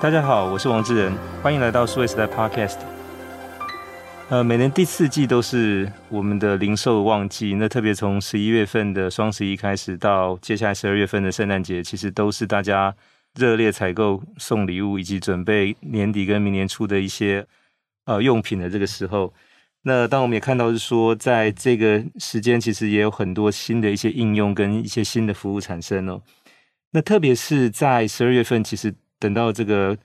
大家好，我是王志仁，欢迎来到数位时代 Podcast。呃，每年第四季都是我们的零售旺季，那特别从十一月份的双十一开始，到接下来十二月份的圣诞节，其实都是大家热烈采购送礼物以及准备年底跟明年初的一些呃用品的这个时候。那当我们也看到是说，在这个时间，其实也有很多新的一些应用跟一些新的服务产生哦。那特别是在十二月份，其实。等到这个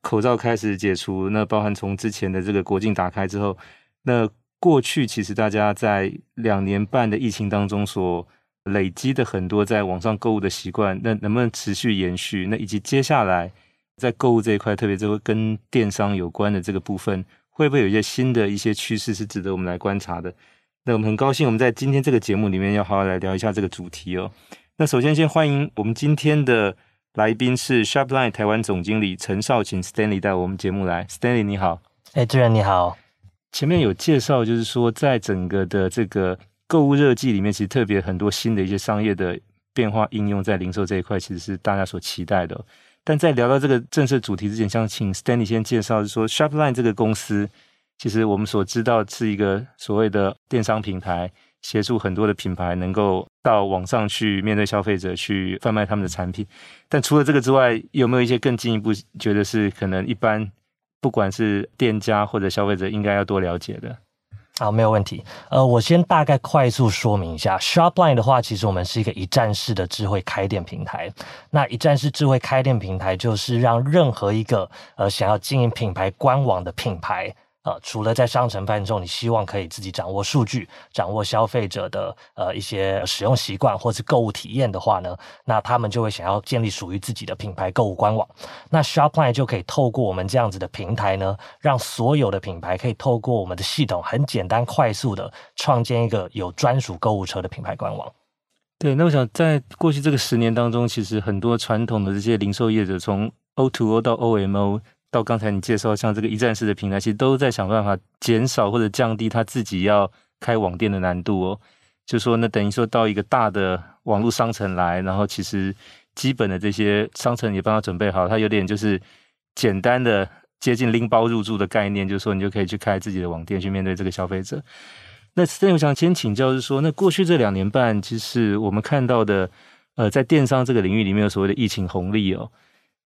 口罩开始解除，那包含从之前的这个国境打开之后，那过去其实大家在两年半的疫情当中所累积的很多在网上购物的习惯，那能不能持续延续？那以及接下来在购物这一块，特别这个跟电商有关的这个部分，会不会有一些新的一些趋势是值得我们来观察的？那我们很高兴，我们在今天这个节目里面要好好来聊一下这个主题哦。那首先先欢迎我们今天的。来宾是 Shopline 台湾总经理陈少勤 Stanley 带我们节目来，Stanley 你好，哎，志仁你好。前面有介绍，就是说在整个的这个购物热季里面，其实特别很多新的一些商业的变化应用在零售这一块，其实是大家所期待的。但在聊到这个正式主题之前，想请 Stanley 先介绍，是说 Shopline 这个公司，其实我们所知道是一个所谓的电商平台。协助很多的品牌能够到网上去面对消费者去贩卖他们的产品，但除了这个之外，有没有一些更进一步觉得是可能一般不管是店家或者消费者应该要多了解的？好，没有问题。呃，我先大概快速说明一下，Shopline 的话，其实我们是一个一站式的智慧开店平台。那一站式智慧开店平台就是让任何一个呃想要经营品牌官网的品牌。呃，除了在商城范畴，你希望可以自己掌握数据，掌握消费者的呃一些使用习惯或是购物体验的话呢，那他们就会想要建立属于自己的品牌购物官网。那 Shopline 就可以透过我们这样子的平台呢，让所有的品牌可以透过我们的系统，很简单快速的创建一个有专属购物车的品牌官网。对，那我想在过去这个十年当中，其实很多传统的这些零售业者，从 O2O 到 OMO。到刚才你介绍像这个一站式的平台，其实都在想办法减少或者降低他自己要开网店的难度哦。就说那等于说到一个大的网络商城来，然后其实基本的这些商城也帮他准备好，他有点就是简单的接近拎包入住的概念，就是说你就可以去开自己的网店去面对这个消费者。那所以我想先请教是说，那过去这两年半，其实我们看到的呃，在电商这个领域里面有所谓的疫情红利哦。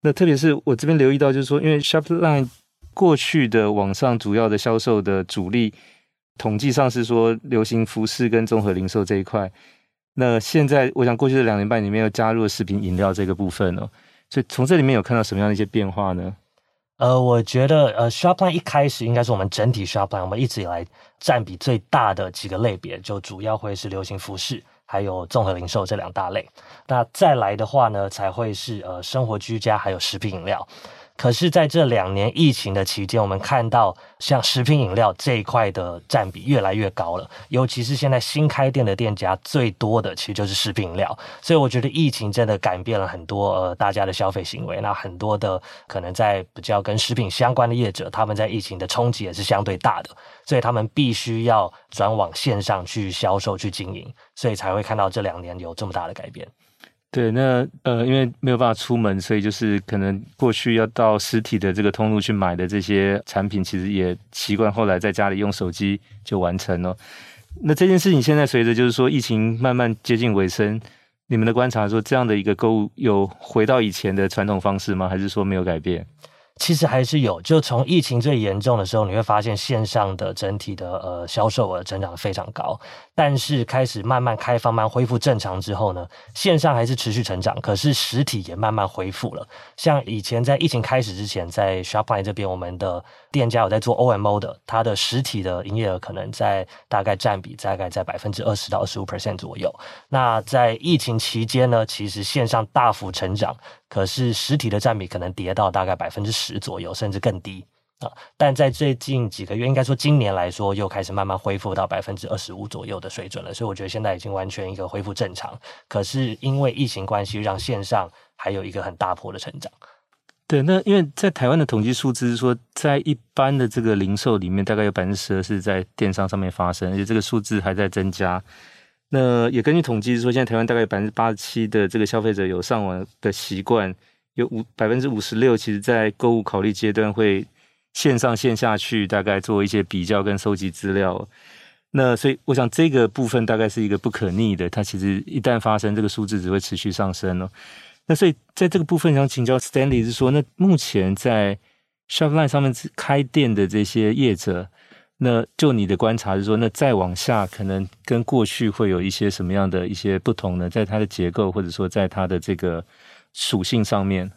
那特别是我这边留意到，就是说，因为 Shopline 过去的网上主要的销售的主力，统计上是说流行服饰跟综合零售这一块。那现在我想过去的两年半里面又加入了食品饮料这个部分哦，所以从这里面有看到什么样的一些变化呢？呃，我觉得呃，Shopline 一开始应该是我们整体 Shopline 我们一直以来占比最大的几个类别，就主要会是流行服饰。还有综合零售这两大类，那再来的话呢，才会是呃生活居家还有食品饮料。可是，在这两年疫情的期间，我们看到像食品饮料这一块的占比越来越高了，尤其是现在新开店的店家最多的，其实就是食品饮料。所以，我觉得疫情真的改变了很多呃大家的消费行为。那很多的可能在比较跟食品相关的业者，他们在疫情的冲击也是相对大的，所以他们必须要转往线上去销售去经营，所以才会看到这两年有这么大的改变。对，那呃，因为没有办法出门，所以就是可能过去要到实体的这个通路去买的这些产品，其实也习惯后来在家里用手机就完成了。那这件事情现在随着就是说疫情慢慢接近尾声，你们的观察说这样的一个购物有回到以前的传统方式吗？还是说没有改变？其实还是有，就从疫情最严重的时候，你会发现线上的整体的呃销售额增长非常高。但是开始慢慢开放、慢恢复正常之后呢，线上还是持续成长，可是实体也慢慢恢复了。像以前在疫情开始之前，在 Shopline 这边，我们的店家有在做 OMO 的，它的实体的营业额可能在大概占比大概在百分之二十到二十五 percent 左右。那在疫情期间呢，其实线上大幅成长。可是实体的占比可能跌到大概百分之十左右，甚至更低但在最近几个月，应该说今年来说，又开始慢慢恢复到百分之二十五左右的水准了。所以我觉得现在已经完全一个恢复正常。可是因为疫情关系，让线上还有一个很大波的成长。对，那因为在台湾的统计数字是说，在一般的这个零售里面，大概有百分之十二是在电商上面发生，而且这个数字还在增加。那也根据统计是说，现在台湾大概有百分之八十七的这个消费者有上网的习惯，有五百分之五十六，其实在购物考虑阶段会线上线下去大概做一些比较跟收集资料。那所以我想这个部分大概是一个不可逆的，它其实一旦发生，这个数字只会持续上升哦。那所以在这个部分想请教 Stanley 是说，那目前在 Shopline 上面开店的这些业者，那就你的观察是说，那再往下可能跟过去会有一些什么样的一些不同呢？在它的结构或者说在它的这个属性上面？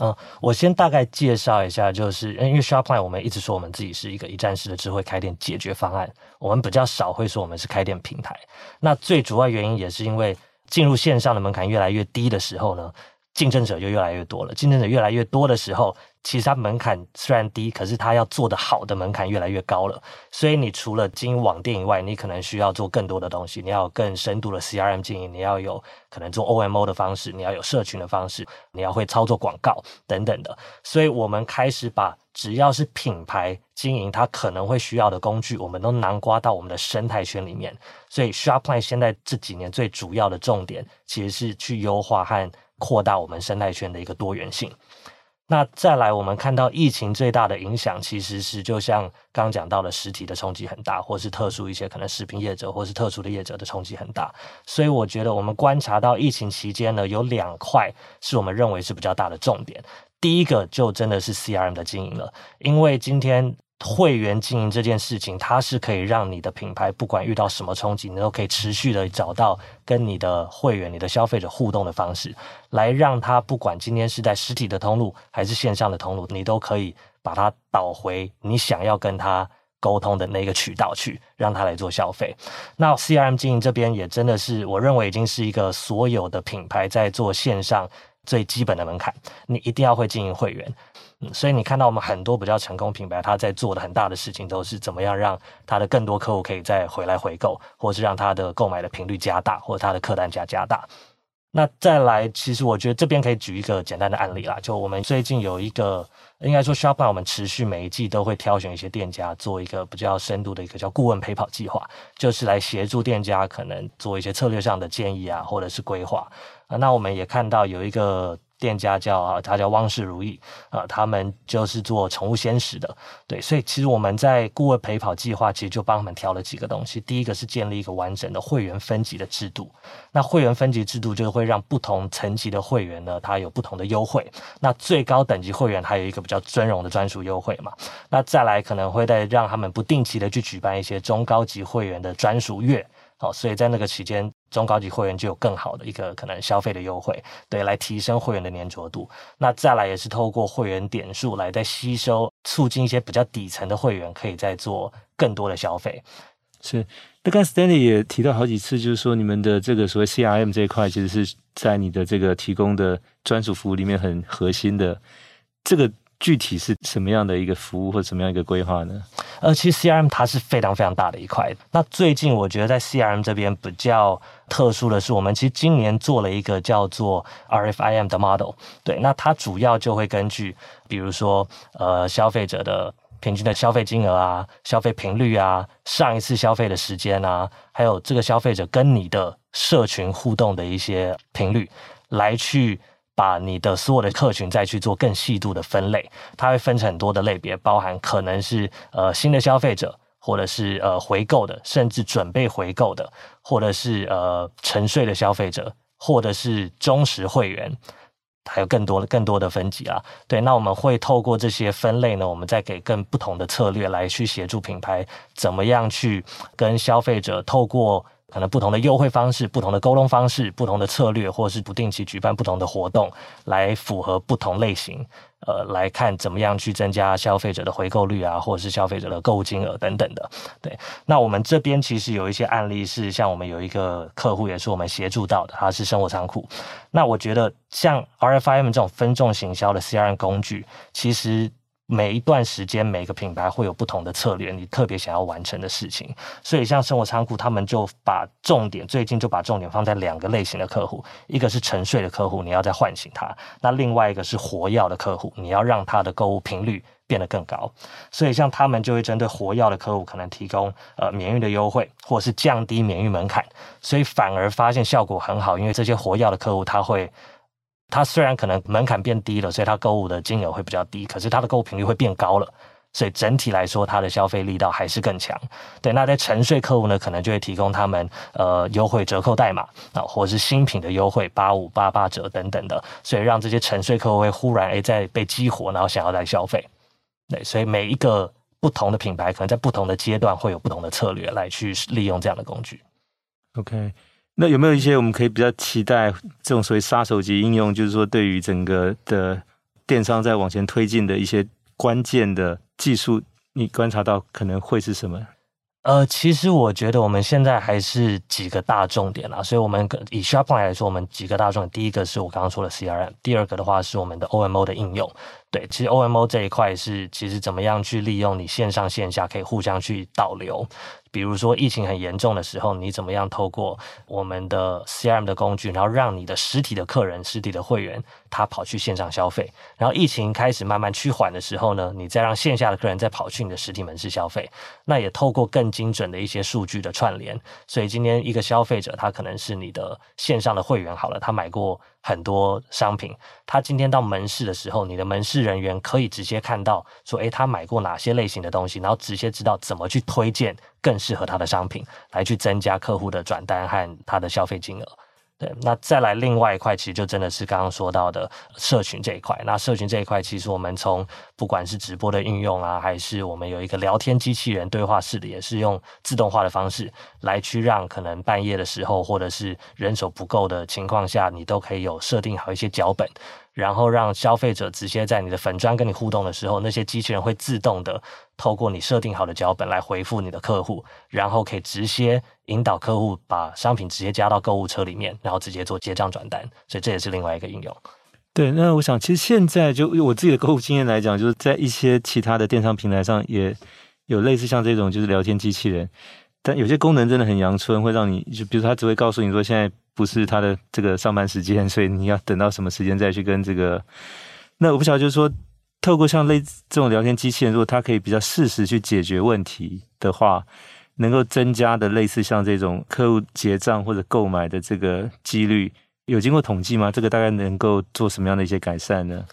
嗯，我先大概介绍一下，就是因为 Shopline 我们一直说我们自己是一个一站式的智慧开店解决方案，我们比较少会说我们是开店平台。那最主要原因也是因为进入线上的门槛越来越低的时候呢，竞争者就越来越多了。竞争者越来越多的时候，其实它门槛虽然低，可是它要做得好的门槛越来越高了。所以你除了经营网店以外，你可能需要做更多的东西。你要有更深度的 CRM 经营，你要有可能做 OMO 的方式，你要有社群的方式，你要会操作广告等等的。所以我们开始把只要是品牌经营它可能会需要的工具，我们都囊括到我们的生态圈里面。所以 Shopline 现在这几年最主要的重点，其实是去优化和扩大我们生态圈的一个多元性。那再来，我们看到疫情最大的影响，其实是就像刚讲到的，实体的冲击很大，或是特殊一些可能食品业者，或是特殊的业者的冲击很大。所以我觉得我们观察到疫情期间呢，有两块是我们认为是比较大的重点。第一个就真的是 CRM 的经营了，因为今天。会员经营这件事情，它是可以让你的品牌不管遇到什么冲击，你都可以持续的找到跟你的会员、你的消费者互动的方式，来让他不管今天是在实体的通路还是线上的通路，你都可以把它导回你想要跟他沟通的那个渠道去，让他来做消费。那 CRM 经营这边也真的是，我认为已经是一个所有的品牌在做线上最基本的门槛，你一定要会经营会员。所以你看到我们很多比较成功品牌，他在做的很大的事情，都是怎么样让他的更多客户可以再回来回购，或是让他的购买的频率加大，或者他的客单价加大。那再来，其实我觉得这边可以举一个简单的案例啦，就我们最近有一个，应该说 s h o p i f 我们持续每一季都会挑选一些店家做一个比较深度的一个叫顾问陪跑计划，就是来协助店家可能做一些策略上的建议啊，或者是规划啊。那我们也看到有一个。店家叫啊，他叫汪氏如意啊，他们就是做宠物鲜食的，对，所以其实我们在顾问陪跑计划，其实就帮他们挑了几个东西。第一个是建立一个完整的会员分级的制度，那会员分级制度就会让不同层级的会员呢，他有不同的优惠。那最高等级会员还有一个比较尊荣的专属优惠嘛。那再来可能会再让他们不定期的去举办一些中高级会员的专属月。好，所以在那个期间，中高级会员就有更好的一个可能消费的优惠，对，来提升会员的粘着度。那再来也是透过会员点数来再吸收，促进一些比较底层的会员可以再做更多的消费。是，那刚 Stanley 也提到好几次，就是说你们的这个所谓 CRM 这一块，其实是在你的这个提供的专属服务里面很核心的这个。具体是什么样的一个服务或者什么样一个规划呢？呃，其实 CRM 它是非常非常大的一块。那最近我觉得在 CRM 这边比较特殊的是，我们其实今年做了一个叫做 RFIM 的 model。对，那它主要就会根据，比如说呃消费者的平均的消费金额啊、消费频率啊、上一次消费的时间啊，还有这个消费者跟你的社群互动的一些频率来去。把你的所有的客群再去做更细度的分类，它会分成很多的类别，包含可能是呃新的消费者，或者是呃回购的，甚至准备回购的，或者是呃沉睡的消费者，或者是忠实会员，还有更多的更多的分级啊。对，那我们会透过这些分类呢，我们再给更不同的策略来去协助品牌怎么样去跟消费者透过。可能不同的优惠方式、不同的沟通方式、不同的策略，或是不定期举办不同的活动，来符合不同类型，呃，来看怎么样去增加消费者的回购率啊，或者是消费者的购物金额等等的。对，那我们这边其实有一些案例是，像我们有一个客户也是我们协助到的，他是生活仓库。那我觉得像 RFM 这种分众行销的 CRM 工具，其实。每一段时间，每个品牌会有不同的策略，你特别想要完成的事情。所以，像生活仓库，他们就把重点，最近就把重点放在两个类型的客户，一个是沉睡的客户，你要再唤醒他；那另外一个是活跃的客户，你要让他的购物频率变得更高。所以，像他们就会针对活跃的客户，可能提供呃免运的优惠，或者是降低免运门槛，所以反而发现效果很好，因为这些活跃的客户他会。它虽然可能门槛变低了，所以它购物的金额会比较低，可是它的购物频率会变高了。所以整体来说，它的消费力道还是更强。对，那在沉睡客户呢，可能就会提供他们呃优惠折扣代码啊，或者是新品的优惠八五八八折等等的，所以让这些沉睡客户会忽然诶在被激活，然后想要来消费。对，所以每一个不同的品牌，可能在不同的阶段会有不同的策略来去利用这样的工具。OK，那有没有一些我们可以比较期待这种所谓杀手级应用，就是说对于整个的电商在往前推进的一些关键的？技术，你观察到可能会是什么？呃，其实我觉得我们现在还是几个大重点啦，所以我们以 SharpLine 来说，我们几个大重点，第一个是我刚刚说的 CRM，第二个的话是我们的 OMO 的应用。对，其实 OMO 这一块是其实怎么样去利用你线上线下可以互相去导流。比如说疫情很严重的时候，你怎么样透过我们的 CRM 的工具，然后让你的实体的客人、实体的会员，他跑去线上消费。然后疫情开始慢慢趋缓的时候呢，你再让线下的客人再跑去你的实体门市消费。那也透过更精准的一些数据的串联，所以今天一个消费者他可能是你的线上的会员好了，他买过。很多商品，他今天到门市的时候，你的门市人员可以直接看到说，诶，他买过哪些类型的东西，然后直接知道怎么去推荐更适合他的商品，来去增加客户的转单和他的消费金额。对，那再来另外一块，其实就真的是刚刚说到的社群这一块。那社群这一块，其实我们从不管是直播的应用啊，还是我们有一个聊天机器人对话式的，也是用自动化的方式来去让可能半夜的时候，或者是人手不够的情况下，你都可以有设定好一些脚本。然后让消费者直接在你的粉砖跟你互动的时候，那些机器人会自动的透过你设定好的脚本来回复你的客户，然后可以直接引导客户把商品直接加到购物车里面，然后直接做结账转单。所以这也是另外一个应用。对，那我想其实现在就我自己的购物经验来讲，就是在一些其他的电商平台上也有类似像这种就是聊天机器人，但有些功能真的很阳春，会让你就比如他只会告诉你说现在。不是他的这个上班时间，所以你要等到什么时间再去跟这个。那我不晓得，就是说，透过像类这种聊天机器人，如果它可以比较适时去解决问题的话，能够增加的类似像这种客户结账或者购买的这个几率，有经过统计吗？这个大概能够做什么样的一些改善呢？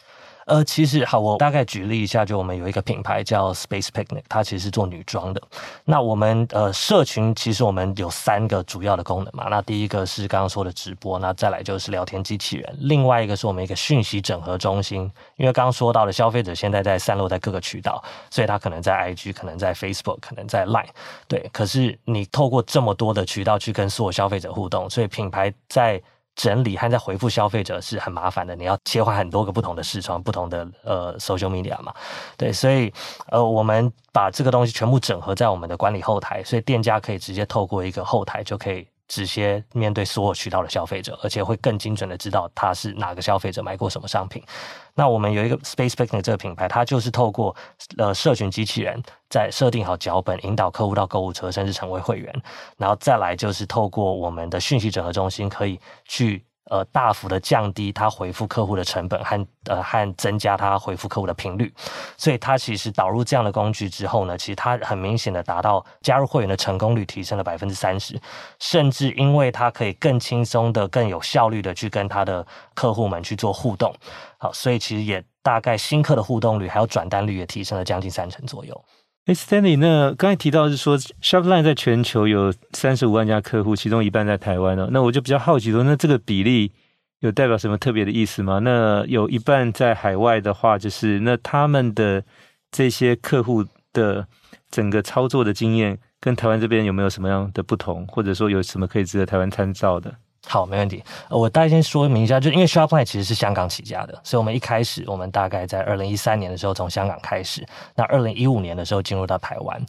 呃，其实好，我大概举例一下，就我们有一个品牌叫 Space Picnic，它其实是做女装的。那我们呃社群其实我们有三个主要的功能嘛。那第一个是刚刚说的直播，那再来就是聊天机器人，另外一个是我们一个讯息整合中心。因为刚刚说到的消费者现在在散落在各个渠道，所以他可能在 IG，可能在 Facebook，可能在 Line。对，可是你透过这么多的渠道去跟所有消费者互动，所以品牌在整理和在回复消费者是很麻烦的，你要切换很多个不同的视窗、不同的呃 social media 嘛，对，所以呃我们把这个东西全部整合在我们的管理后台，所以店家可以直接透过一个后台就可以。直接面对所有渠道的消费者，而且会更精准的知道他是哪个消费者买过什么商品。那我们有一个 Space Picnic 这个品牌，它就是透过呃社群机器人在设定好脚本，引导客户到购物车，甚至成为会员。然后再来就是透过我们的讯息整合中心，可以去。呃，大幅的降低他回复客户的成本和呃和增加他回复客户的频率，所以他其实导入这样的工具之后呢，其实他很明显的达到加入会员的成功率提升了百分之三十，甚至因为他可以更轻松的、更有效率的去跟他的客户们去做互动，好，所以其实也大概新客的互动率还有转单率也提升了将近三成左右。哎，Stanley，那刚才提到是说，Shopline 在全球有三十五万家客户，其中一半在台湾哦。那我就比较好奇说，那这个比例有代表什么特别的意思吗？那有一半在海外的话，就是那他们的这些客户的整个操作的经验，跟台湾这边有没有什么样的不同，或者说有什么可以值得台湾参照的？好，没问题。我大概先说明一下，就因为 Shopline 其实是香港起家的，所以我们一开始，我们大概在二零一三年的时候从香港开始，那二零一五年的时候进入到台湾。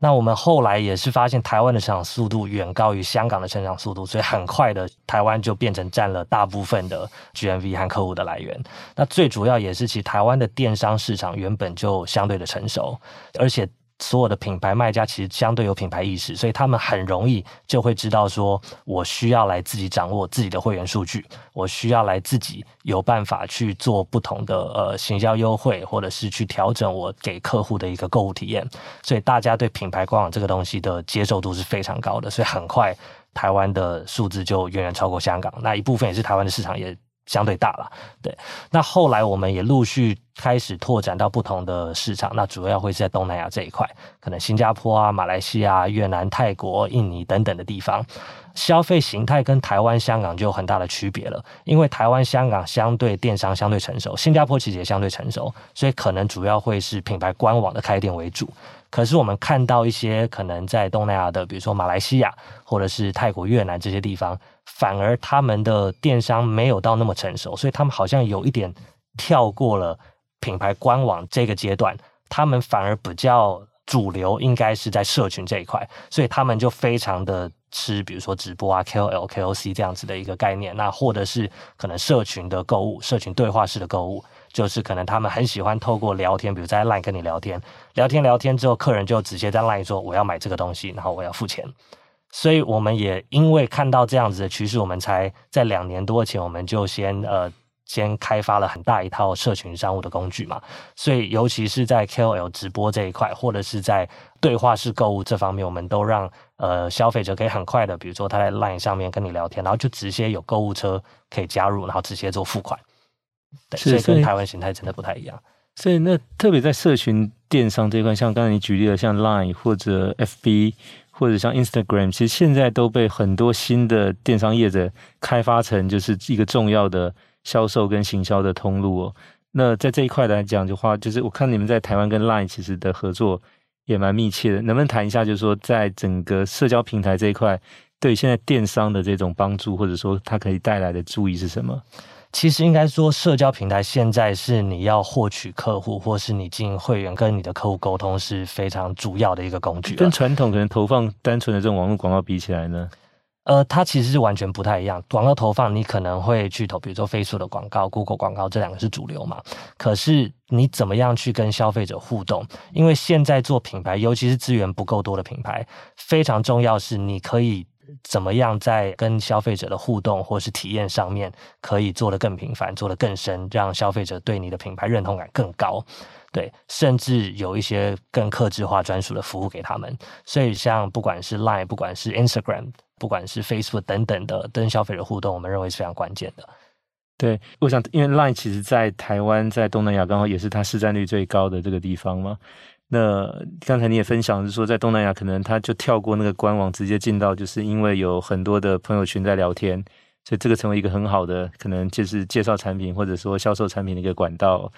那我们后来也是发现台湾的成长速度远高于香港的成长速度，所以很快的台湾就变成占了大部分的 GMV 和客户的来源。那最主要也是其实台湾的电商市场原本就相对的成熟，而且。所有的品牌卖家其实相对有品牌意识，所以他们很容易就会知道说，我需要来自己掌握自己的会员数据，我需要来自己有办法去做不同的呃行销优惠，或者是去调整我给客户的一个购物体验。所以大家对品牌官网这个东西的接受度是非常高的，所以很快台湾的数字就远远超过香港。那一部分也是台湾的市场也相对大了。对，那后来我们也陆续开始拓展到不同的市场，那主要会是在东南亚这一块，可能新加坡啊、马来西亚、越南、泰国、印尼等等的地方。消费形态跟台湾、香港就有很大的区别了，因为台湾、香港相对电商相对成熟，新加坡其实也相对成熟，所以可能主要会是品牌官网的开店为主。可是我们看到一些可能在东南亚的，比如说马来西亚或者是泰国、越南这些地方，反而他们的电商没有到那么成熟，所以他们好像有一点跳过了品牌官网这个阶段，他们反而比较主流，应该是在社群这一块，所以他们就非常的。吃，比如说直播啊，KOL、KOC 这样子的一个概念，那或者是可能社群的购物、社群对话式的购物，就是可能他们很喜欢透过聊天，比如在 LINE 跟你聊天，聊天聊天之后，客人就直接在 LINE 说我要买这个东西，然后我要付钱。所以我们也因为看到这样子的趋势，我们才在两年多前，我们就先呃。先开发了很大一套社群商务的工具嘛，所以尤其是在 KOL 直播这一块，或者是在对话式购物这方面，我们都让呃消费者可以很快的，比如说他在 LINE 上面跟你聊天，然后就直接有购物车可以加入，然后直接做付款。对，所以跟台湾形态真的不太一样。所以那特别在社群电商这一块，像刚才你举例的，像 LINE 或者 FB 或者像 Instagram，其实现在都被很多新的电商业者开发成就是一个重要的。销售跟行销的通路哦，那在这一块来讲的话，就是我看你们在台湾跟 LINE 其实的合作也蛮密切的，能不能谈一下，就是说在整个社交平台这一块，对现在电商的这种帮助，或者说它可以带来的注意是什么？其实应该说，社交平台现在是你要获取客户，或是你进会员跟你的客户沟通是非常主要的一个工具，跟传统可能投放单纯的这种网络广告比起来呢？呃，它其实是完全不太一样。广告投放，你可能会去投，比如说 Facebook 的广告、Google 广告，这两个是主流嘛。可是你怎么样去跟消费者互动？因为现在做品牌，尤其是资源不够多的品牌，非常重要是你可以怎么样在跟消费者的互动或是体验上面，可以做得更频繁、做得更深，让消费者对你的品牌认同感更高。对，甚至有一些更客制化、专属的服务给他们。所以，像不管是 Line，不管是 Instagram。不管是 Facebook 等等的跟消费者互动，我们认为是非常关键的。对，我想，因为 Line 其实在台湾、在东南亚刚好也是它市占率最高的这个地方嘛。那刚才你也分享是说，在东南亚可能他就跳过那个官网，直接进到，就是因为有很多的朋友群在聊天，所以这个成为一个很好的可能就是介绍产品或者说销售产品的一个管道。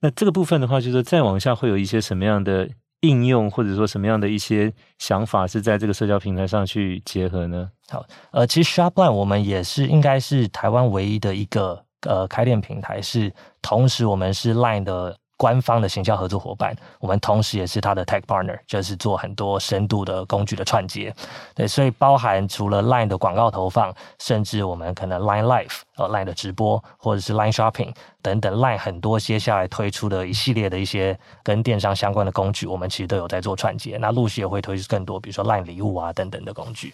那这个部分的话，就是再往下会有一些什么样的？应用或者说什么样的一些想法是在这个社交平台上去结合呢？好，呃，其实 Shopline 我们也是应该是台湾唯一的一个呃开店平台，是同时我们是 Line 的。官方的行销合作伙伴，我们同时也是他的 tech partner，就是做很多深度的工具的串接。对，所以包含除了 Line 的广告投放，甚至我们可能 Line Live 呃 Line 的直播，或者是 Line Shopping 等等，Line 很多接下来推出的一系列的一些跟电商相关的工具，我们其实都有在做串接。那陆续也会推出更多，比如说 Line 礼物啊等等的工具。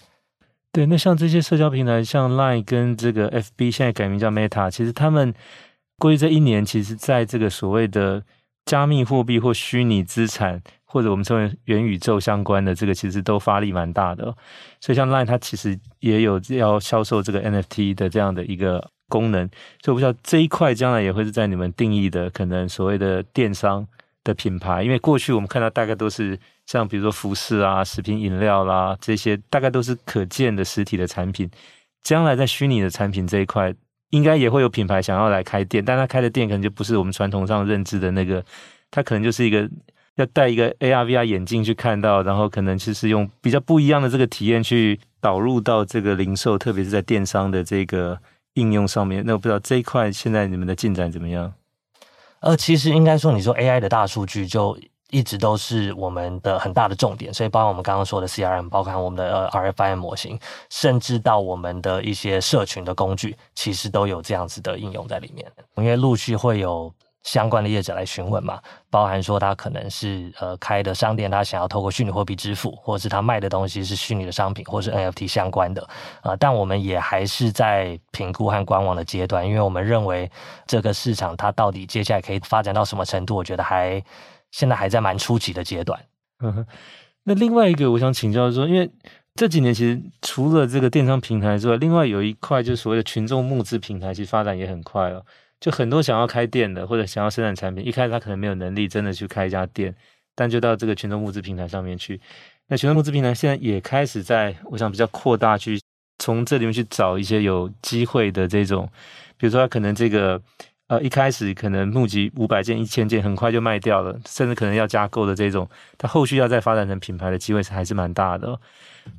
对，那像这些社交平台，像 Line 跟这个 FB 现在改名叫 Meta，其实他们过去这一年，其实在这个所谓的加密货币或虚拟资产，或者我们称为元宇宙相关的这个，其实都发力蛮大的。所以像 Line 它其实也有要销售这个 NFT 的这样的一个功能。所以我不知道这一块将来也会是在你们定义的可能所谓的电商的品牌，因为过去我们看到大概都是像比如说服饰啊、食品饮料啦这些，大概都是可见的实体的产品。将来在虚拟的产品这一块。应该也会有品牌想要来开店，但他开的店可能就不是我们传统上认知的那个，他可能就是一个要戴一个 AR VR 眼镜去看到，然后可能就是用比较不一样的这个体验去导入到这个零售，特别是在电商的这个应用上面。那我不知道这一块现在你们的进展怎么样？呃，其实应该说，你说 AI 的大数据就。一直都是我们的很大的重点，所以包括我们刚刚说的 CRM，包括我们的 RFIM 模型，甚至到我们的一些社群的工具，其实都有这样子的应用在里面。因为陆续会有相关的业者来询问嘛，包含说他可能是呃开的商店，他想要透过虚拟货币支付，或者是他卖的东西是虚拟的商品，或是 NFT 相关的啊、但我们也还是在评估和观望的阶段，因为我们认为这个市场它到底接下来可以发展到什么程度，我觉得还。现在还在蛮初级的阶段。嗯，那另外一个我想请教说，因为这几年其实除了这个电商平台之外，另外有一块就是所谓的群众募资平台，其实发展也很快哦。就很多想要开店的或者想要生产产品，一开始他可能没有能力真的去开一家店，但就到这个群众募资平台上面去。那群众募资平台现在也开始在，我想比较扩大去从这里面去找一些有机会的这种，比如说他可能这个呃一开始可能募集五百件、一千件，很快就卖掉了，甚至可能要加购的这种，它后续要再发展成品牌的机会是还是蛮大的。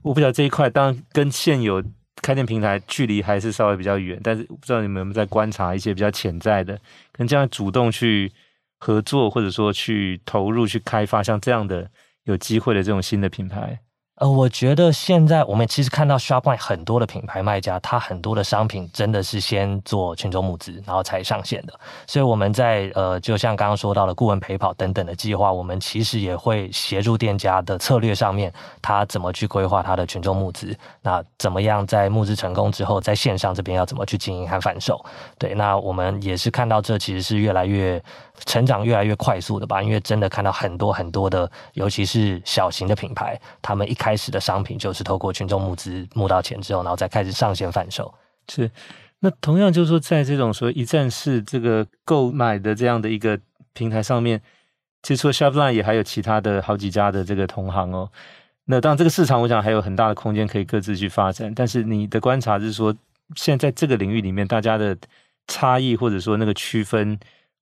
我不晓得这一块，当然跟现有开店平台距离还是稍微比较远，但是不知道你们有没有在观察一些比较潜在的，可能这样主动去合作，或者说去投入去开发像这样的有机会的这种新的品牌。呃，我觉得现在我们其实看到 Shopline 很多的品牌卖家，他很多的商品真的是先做群众募资，然后才上线的。所以我们在呃，就像刚刚说到的顾问陪跑等等的计划，我们其实也会协助店家的策略上面，他怎么去规划他的群众募资，那怎么样在募资成功之后，在线上这边要怎么去经营和贩售。对，那我们也是看到这其实是越来越成长越来越快速的吧，因为真的看到很多很多的，尤其是小型的品牌，他们一开始的商品就是透过群众募资募到钱之后，然后再开始上线贩售。是，那同样就是说，在这种说一站式这个购买的这样的一个平台上面，其实除了 Shopline 也还有其他的好几家的这个同行哦。那当然，这个市场我想还有很大的空间可以各自去发展。但是你的观察是说，现在在这个领域里面，大家的差异或者说那个区分，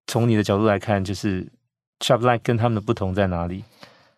从你的角度来看，就是 Shopline 跟他们的不同在哪里？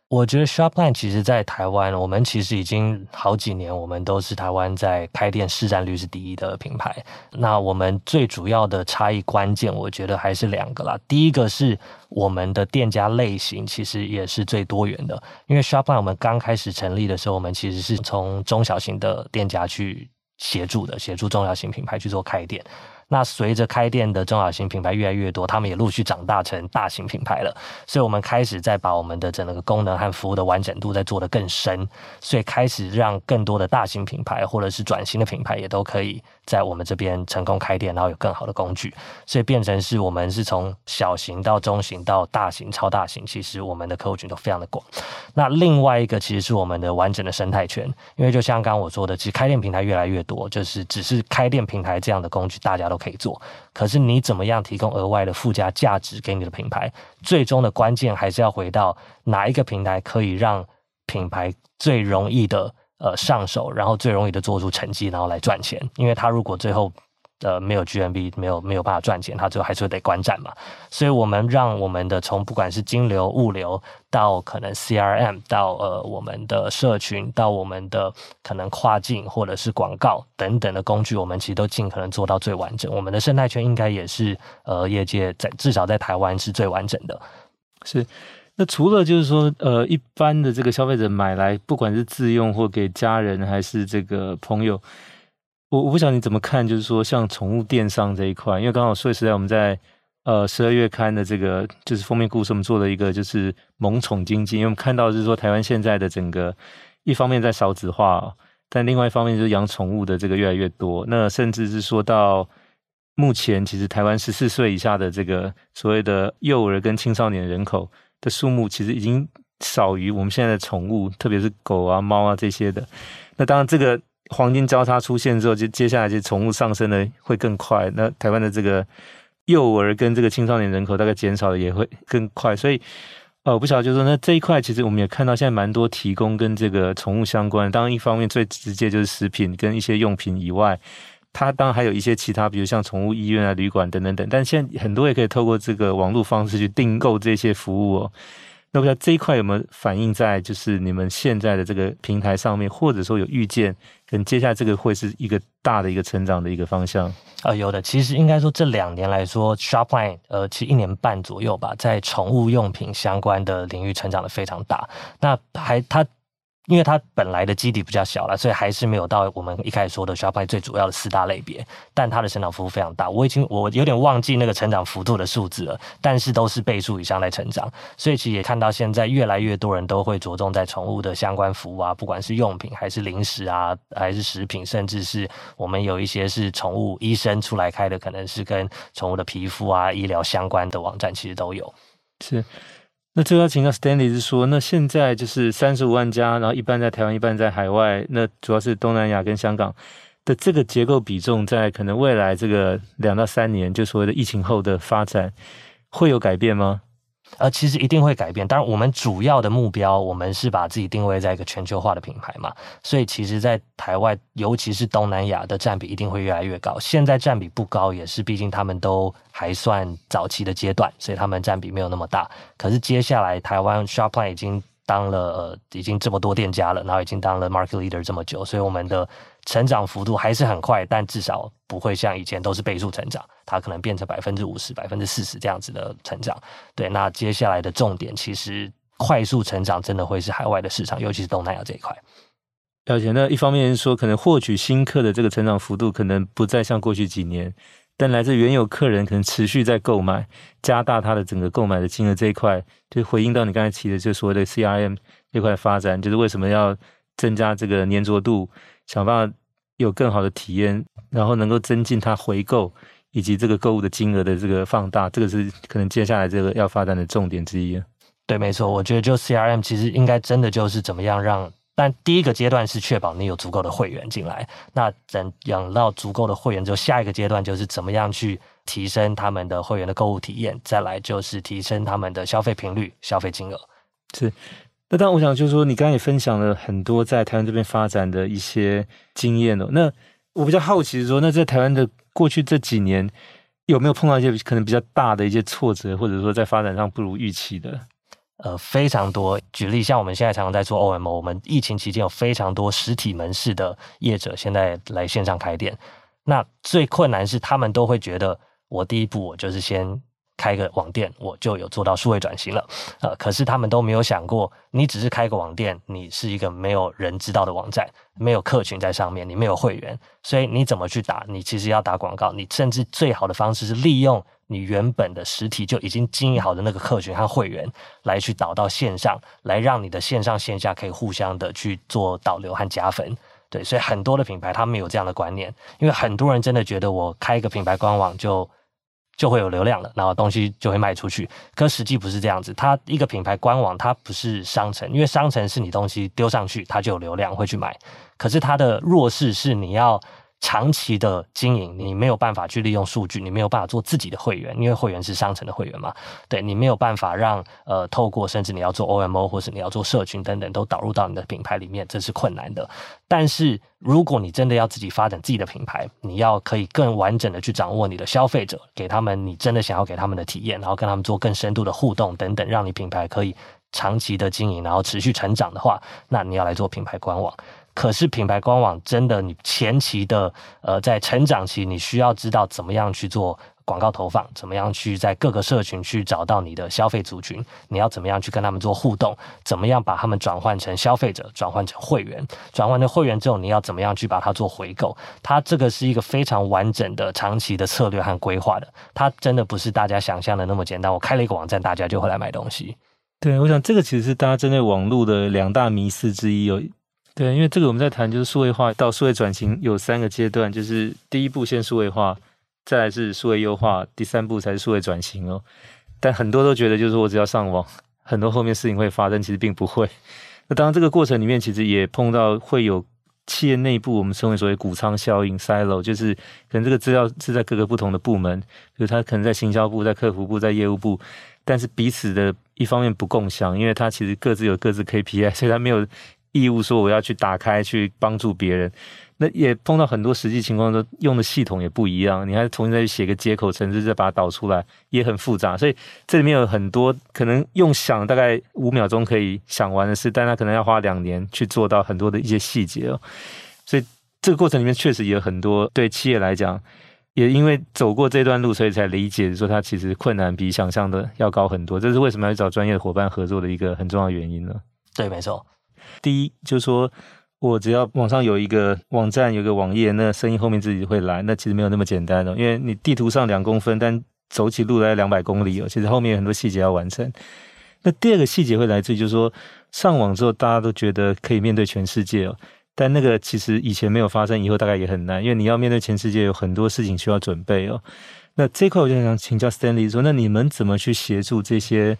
我觉得 Shopline 其实，在台湾，我们其实已经好几年，我们都是台湾在开店市占率是第一的品牌。那我们最主要的差异关键，我觉得还是两个啦。第一个是我们的店家类型，其实也是最多元的。因为 Shopline 我们刚开始成立的时候，我们其实是从中小型的店家去协助的，协助中小型品牌去做开店。那随着开店的中小型品牌越来越多，他们也陆续长大成大型品牌了，所以我们开始在把我们的整个功能和服务的完整度在做得更深，所以开始让更多的大型品牌或者是转型的品牌也都可以在我们这边成功开店，然后有更好的工具，所以变成是我们是从小型到中型到大型、超大型，其实我们的客户群都非常的广。那另外一个其实是我们的完整的生态圈，因为就像刚我说的，其实开店平台越来越多，就是只是开店平台这样的工具，大家都。可以做，可是你怎么样提供额外的附加价值给你的品牌？最终的关键还是要回到哪一个平台可以让品牌最容易的呃上手，然后最容易的做出成绩，然后来赚钱。因为他如果最后呃，没有 GMV，没有没有办法赚钱，他最后还是会得关站嘛。所以，我们让我们的从不管是金流、物流到可能 CRM，到呃我们的社群，到我们的可能跨境或者是广告等等的工具，我们其实都尽可能做到最完整。我们的生态圈应该也是呃业界在至少在台湾是最完整的。是。那除了就是说呃一般的这个消费者买来，不管是自用或给家人还是这个朋友。我我不晓得你怎么看，就是说像宠物电商这一块，因为刚好说实在我们在呃十二月刊的这个就是封面故事，我们做了一个就是萌宠经济，因为我们看到就是说台湾现在的整个一方面在少子化，但另外一方面就是养宠物的这个越来越多，那甚至是说到目前其实台湾十四岁以下的这个所谓的幼儿跟青少年人口的数目，其实已经少于我们现在的宠物，特别是狗啊猫啊这些的。那当然这个。黄金交叉出现之后，就接下来就宠物上升的会更快。那台湾的这个幼儿跟这个青少年人口大概减少的也会更快。所以，呃，我不晓得，就是说，那这一块其实我们也看到，现在蛮多提供跟这个宠物相关。当然，一方面最直接就是食品跟一些用品以外，它当然还有一些其他，比如像宠物医院啊、旅馆等等等。但现在很多也可以透过这个网络方式去订购这些服务哦。那不知道这一块有没有反映在就是你们现在的这个平台上面，或者说有预见，跟接下来这个会是一个大的一个成长的一个方向？呃，有的，其实应该说这两年来说，Shopline 呃，其实一年半左右吧，在宠物用品相关的领域成长的非常大。那还它。因为它本来的基底比较小了，所以还是没有到我们一开始说的 Shopline 最主要的四大类别。但它的成长幅度非常大，我已经我有点忘记那个成长幅度的数字了，但是都是倍数以上在成长。所以其实也看到现在越来越多人都会着重在宠物的相关服务啊，不管是用品还是零食啊，还是食品，甚至是我们有一些是宠物医生出来开的，可能是跟宠物的皮肤啊、医疗相关的网站，其实都有。是。那最后请教 Stanley 是说，那现在就是三十五万家，然后一半在台湾，一半在海外，那主要是东南亚跟香港的这个结构比重，在可能未来这个两到三年，就所谓的疫情后的发展，会有改变吗？呃，其实一定会改变。当然，我们主要的目标，我们是把自己定位在一个全球化的品牌嘛。所以，其实，在台湾，尤其是东南亚的占比一定会越来越高。现在占比不高，也是毕竟他们都还算早期的阶段，所以他们占比没有那么大。可是，接下来台湾 Shopline 已经当了呃，已经这么多店家了，然后已经当了 Market Leader 这么久，所以我们的。成长幅度还是很快，但至少不会像以前都是倍数成长，它可能变成百分之五十、百分之四十这样子的成长。对，那接下来的重点其实快速成长真的会是海外的市场，尤其是东南亚这一块。而且呢，一方面是说，可能获取新客的这个成长幅度可能不再像过去几年，但来自原有客人可能持续在购买，加大他的整个购买的金额这一块，就回应到你刚才提的，就所谓的 CRM 这块发展，就是为什么要增加这个粘着度。想办法有更好的体验，然后能够增进它回购以及这个购物的金额的这个放大，这个是可能接下来这个要发展的重点之一。对，没错，我觉得就 CRM 其实应该真的就是怎么样让，但第一个阶段是确保你有足够的会员进来，那等养到足够的会员之后，下一个阶段就是怎么样去提升他们的会员的购物体验，再来就是提升他们的消费频率、消费金额。是。那当然，我想就是说，你刚刚也分享了很多在台湾这边发展的一些经验哦。那我比较好奇是说，那在台湾的过去这几年，有没有碰到一些可能比较大的一些挫折，或者说在发展上不如预期的？呃，非常多。举例，像我们现在常常在做 OMO，我们疫情期间有非常多实体门市的业者现在来线上开店。那最困难是他们都会觉得，我第一步我就是先。开个网店，我就有做到数位转型了，呃，可是他们都没有想过，你只是开个网店，你是一个没有人知道的网站，没有客群在上面，你没有会员，所以你怎么去打？你其实要打广告，你甚至最好的方式是利用你原本的实体就已经经营好的那个客群和会员，来去导到线上，来让你的线上线下可以互相的去做导流和加分。对，所以很多的品牌他们有这样的观念，因为很多人真的觉得我开一个品牌官网就。就会有流量了，然后东西就会卖出去。可实际不是这样子，它一个品牌官网它不是商城，因为商城是你东西丢上去，它就有流量会去买。可是它的弱势是你要。长期的经营，你没有办法去利用数据，你没有办法做自己的会员，因为会员是商城的会员嘛。对，你没有办法让呃透过甚至你要做 OMO 或是你要做社群等等都导入到你的品牌里面，这是困难的。但是如果你真的要自己发展自己的品牌，你要可以更完整的去掌握你的消费者，给他们你真的想要给他们的体验，然后跟他们做更深度的互动等等，让你品牌可以长期的经营，然后持续成长的话，那你要来做品牌官网。可是品牌官网真的，你前期的呃，在成长期，你需要知道怎么样去做广告投放，怎么样去在各个社群去找到你的消费族群，你要怎么样去跟他们做互动，怎么样把他们转换成消费者，转换成会员，转换成会员之后，你要怎么样去把它做回购？它这个是一个非常完整的长期的策略和规划的，它真的不是大家想象的那么简单。我开了一个网站，大家就会来买东西。对，我想这个其实是大家针对网络的两大迷思之一有。对，因为这个我们在谈，就是数位化到数位转型有三个阶段，就是第一步先数位化，再来是数位优化，第三步才是数位转型哦。但很多都觉得，就是我只要上网，很多后面事情会发生，其实并不会。那当然，这个过程里面其实也碰到会有企业内部我们称为所谓谷仓效应 （silo），就是可能这个资料是在各个不同的部门，比如他可能在行销部、在客服部、在业务部，但是彼此的一方面不共享，因为他其实各自有各自 KPI，所以他没有。义务说我要去打开去帮助别人，那也碰到很多实际情况，说用的系统也不一样，你还重新再去写个接口程式，再把它导出来，也很复杂。所以这里面有很多可能用想大概五秒钟可以想完的事，但他可能要花两年去做到很多的一些细节哦。所以这个过程里面确实也有很多对企业来讲，也因为走过这段路，所以才理解说它其实困难比想象的要高很多。这是为什么要找专业伙伴合作的一个很重要原因呢？对，没错。第一就是说，我只要网上有一个网站，有一个网页，那生意后面自己会来。那其实没有那么简单的，因为你地图上两公分，但走起路来两百公里哦。其实后面有很多细节要完成。那第二个细节会来自于，就是说上网之后，大家都觉得可以面对全世界哦，但那个其实以前没有发生，以后大概也很难，因为你要面对全世界，有很多事情需要准备哦。那这块我就想请教 Stanley 说，那你们怎么去协助这些？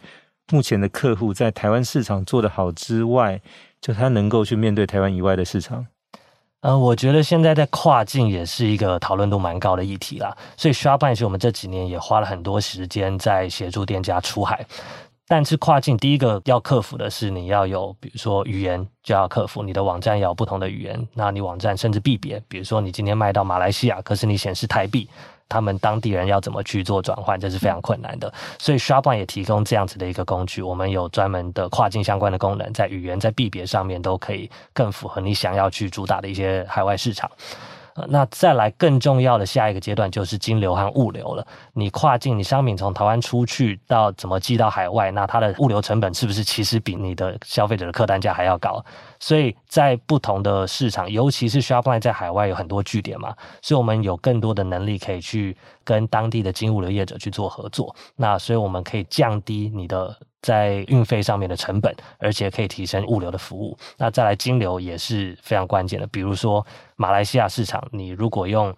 目前的客户在台湾市场做得好之外，就他能够去面对台湾以外的市场？呃，我觉得现在在跨境也是一个讨论度蛮高的议题啦。所以 Shopline 其实我们这几年也花了很多时间在协助店家出海。但是跨境第一个要克服的是，你要有，比如说语言就要克服，你的网站要有不同的语言，那你网站甚至币别，比如说你今天卖到马来西亚，可是你显示台币，他们当地人要怎么去做转换，这是非常困难的。所以 Shopline 也提供这样子的一个工具，我们有专门的跨境相关的功能，在语言、在币别上面都可以更符合你想要去主打的一些海外市场。那再来更重要的下一个阶段就是金流和物流了。你跨境，你商品从台湾出去到怎么寄到海外，那它的物流成本是不是其实比你的消费者的客单价还要高？所以在不同的市场，尤其是 Shopline 在海外有很多据点嘛，所以我们有更多的能力可以去跟当地的金物流业者去做合作。那所以我们可以降低你的。在运费上面的成本，而且可以提升物流的服务。那再来金流也是非常关键的。比如说马来西亚市场，你如果用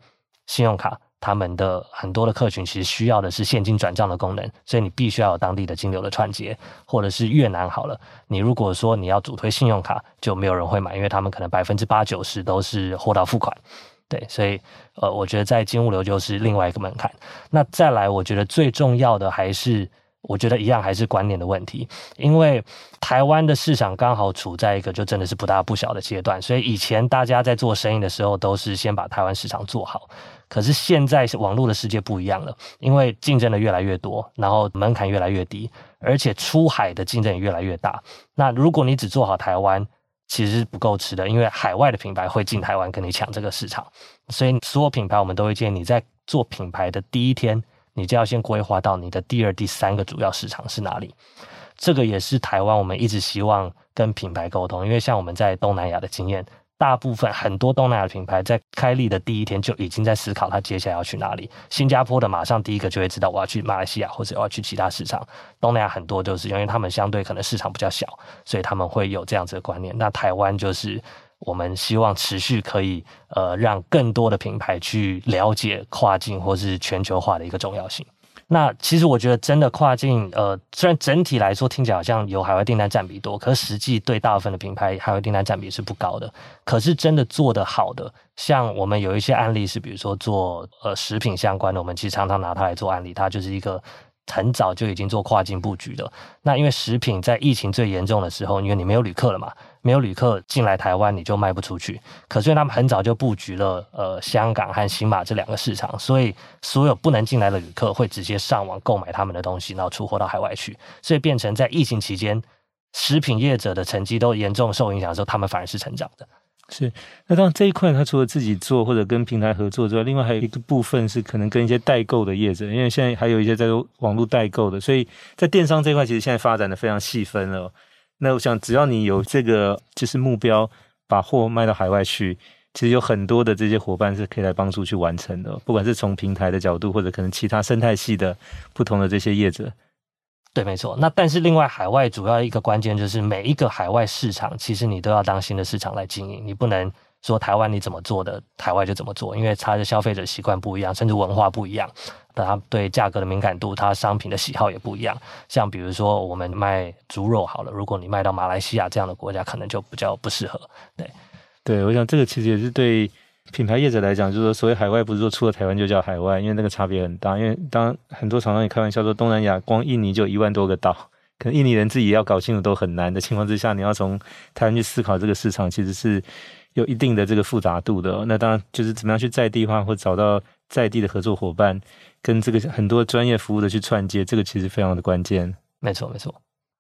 信用卡，他们的很多的客群其实需要的是现金转账的功能，所以你必须要有当地的金流的串接。或者是越南好了，你如果说你要主推信用卡，就没有人会买，因为他们可能百分之八九十都是货到付款。对，所以呃，我觉得在金物流就是另外一个门槛。那再来，我觉得最重要的还是。我觉得一样还是观念的问题，因为台湾的市场刚好处在一个就真的是不大不小的阶段，所以以前大家在做生意的时候都是先把台湾市场做好。可是现在网络的世界不一样了，因为竞争的越来越多，然后门槛越来越低，而且出海的竞争也越来越大。那如果你只做好台湾，其实是不够吃的，因为海外的品牌会进台湾跟你抢这个市场，所以所有品牌我们都会建议你在做品牌的第一天。你就要先规划到你的第二、第三个主要市场是哪里，这个也是台湾我们一直希望跟品牌沟通，因为像我们在东南亚的经验，大部分很多东南亚品牌在开立的第一天就已经在思考他接下来要去哪里。新加坡的马上第一个就会知道我要去马来西亚或者我要去其他市场。东南亚很多就是因为他们相对可能市场比较小，所以他们会有这样子的观念。那台湾就是。我们希望持续可以呃让更多的品牌去了解跨境或是全球化的一个重要性。那其实我觉得真的跨境呃虽然整体来说听起来好像有海外订单占比多，可是实际对大部分的品牌海外订单占比是不高的。可是真的做得好的，像我们有一些案例是，比如说做呃食品相关的，我们其实常常拿它来做案例，它就是一个。很早就已经做跨境布局了。那因为食品在疫情最严重的时候，因为你没有旅客了嘛，没有旅客进来台湾，你就卖不出去。可是他们很早就布局了呃香港和新马这两个市场，所以所有不能进来的旅客会直接上网购买他们的东西，然后出货到海外去。所以变成在疫情期间，食品业者的成绩都严重受影响的时候，他们反而是成长的。是，那当然这一块，它除了自己做或者跟平台合作之外，另外还有一个部分是可能跟一些代购的业者，因为现在还有一些在做网络代购的，所以在电商这一块其实现在发展的非常细分了。那我想，只要你有这个就是目标，把货卖到海外去，其实有很多的这些伙伴是可以来帮助去完成的，不管是从平台的角度，或者可能其他生态系的不同的这些业者。对，没错。那但是另外，海外主要一个关键就是每一个海外市场，其实你都要当新的市场来经营。你不能说台湾你怎么做的，海外就怎么做，因为它的消费者习惯不一样，甚至文化不一样，它对价格的敏感度，它商品的喜好也不一样。像比如说我们卖猪肉好了，如果你卖到马来西亚这样的国家，可能就比较不适合。对，对，我想这个其实也是对。品牌业者来讲，就是说，所谓海外不是说出了台湾就叫海外，因为那个差别很大。因为当很多厂商也开玩笑说，东南亚光印尼就一万多个岛，可能印尼人自己要搞清楚都很难的情况之下，你要从台湾去思考这个市场，其实是有一定的这个复杂度的。那当然就是怎么样去在地化或找到在地的合作伙伴，跟这个很多专业服务的去串接，这个其实非常的关键。没错，没错。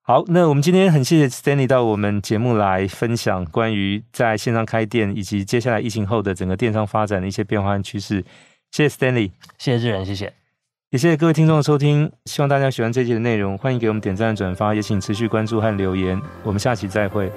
好，那我们今天很谢谢 Stanley 到我们节目来分享关于在线上开店以及接下来疫情后的整个电商发展的一些变化和趋势。谢谢 Stanley，谢谢志仁，谢谢，也谢谢各位听众的收听。希望大家喜欢这期的内容，欢迎给我们点赞、转发，也请持续关注和留言。我们下期再会。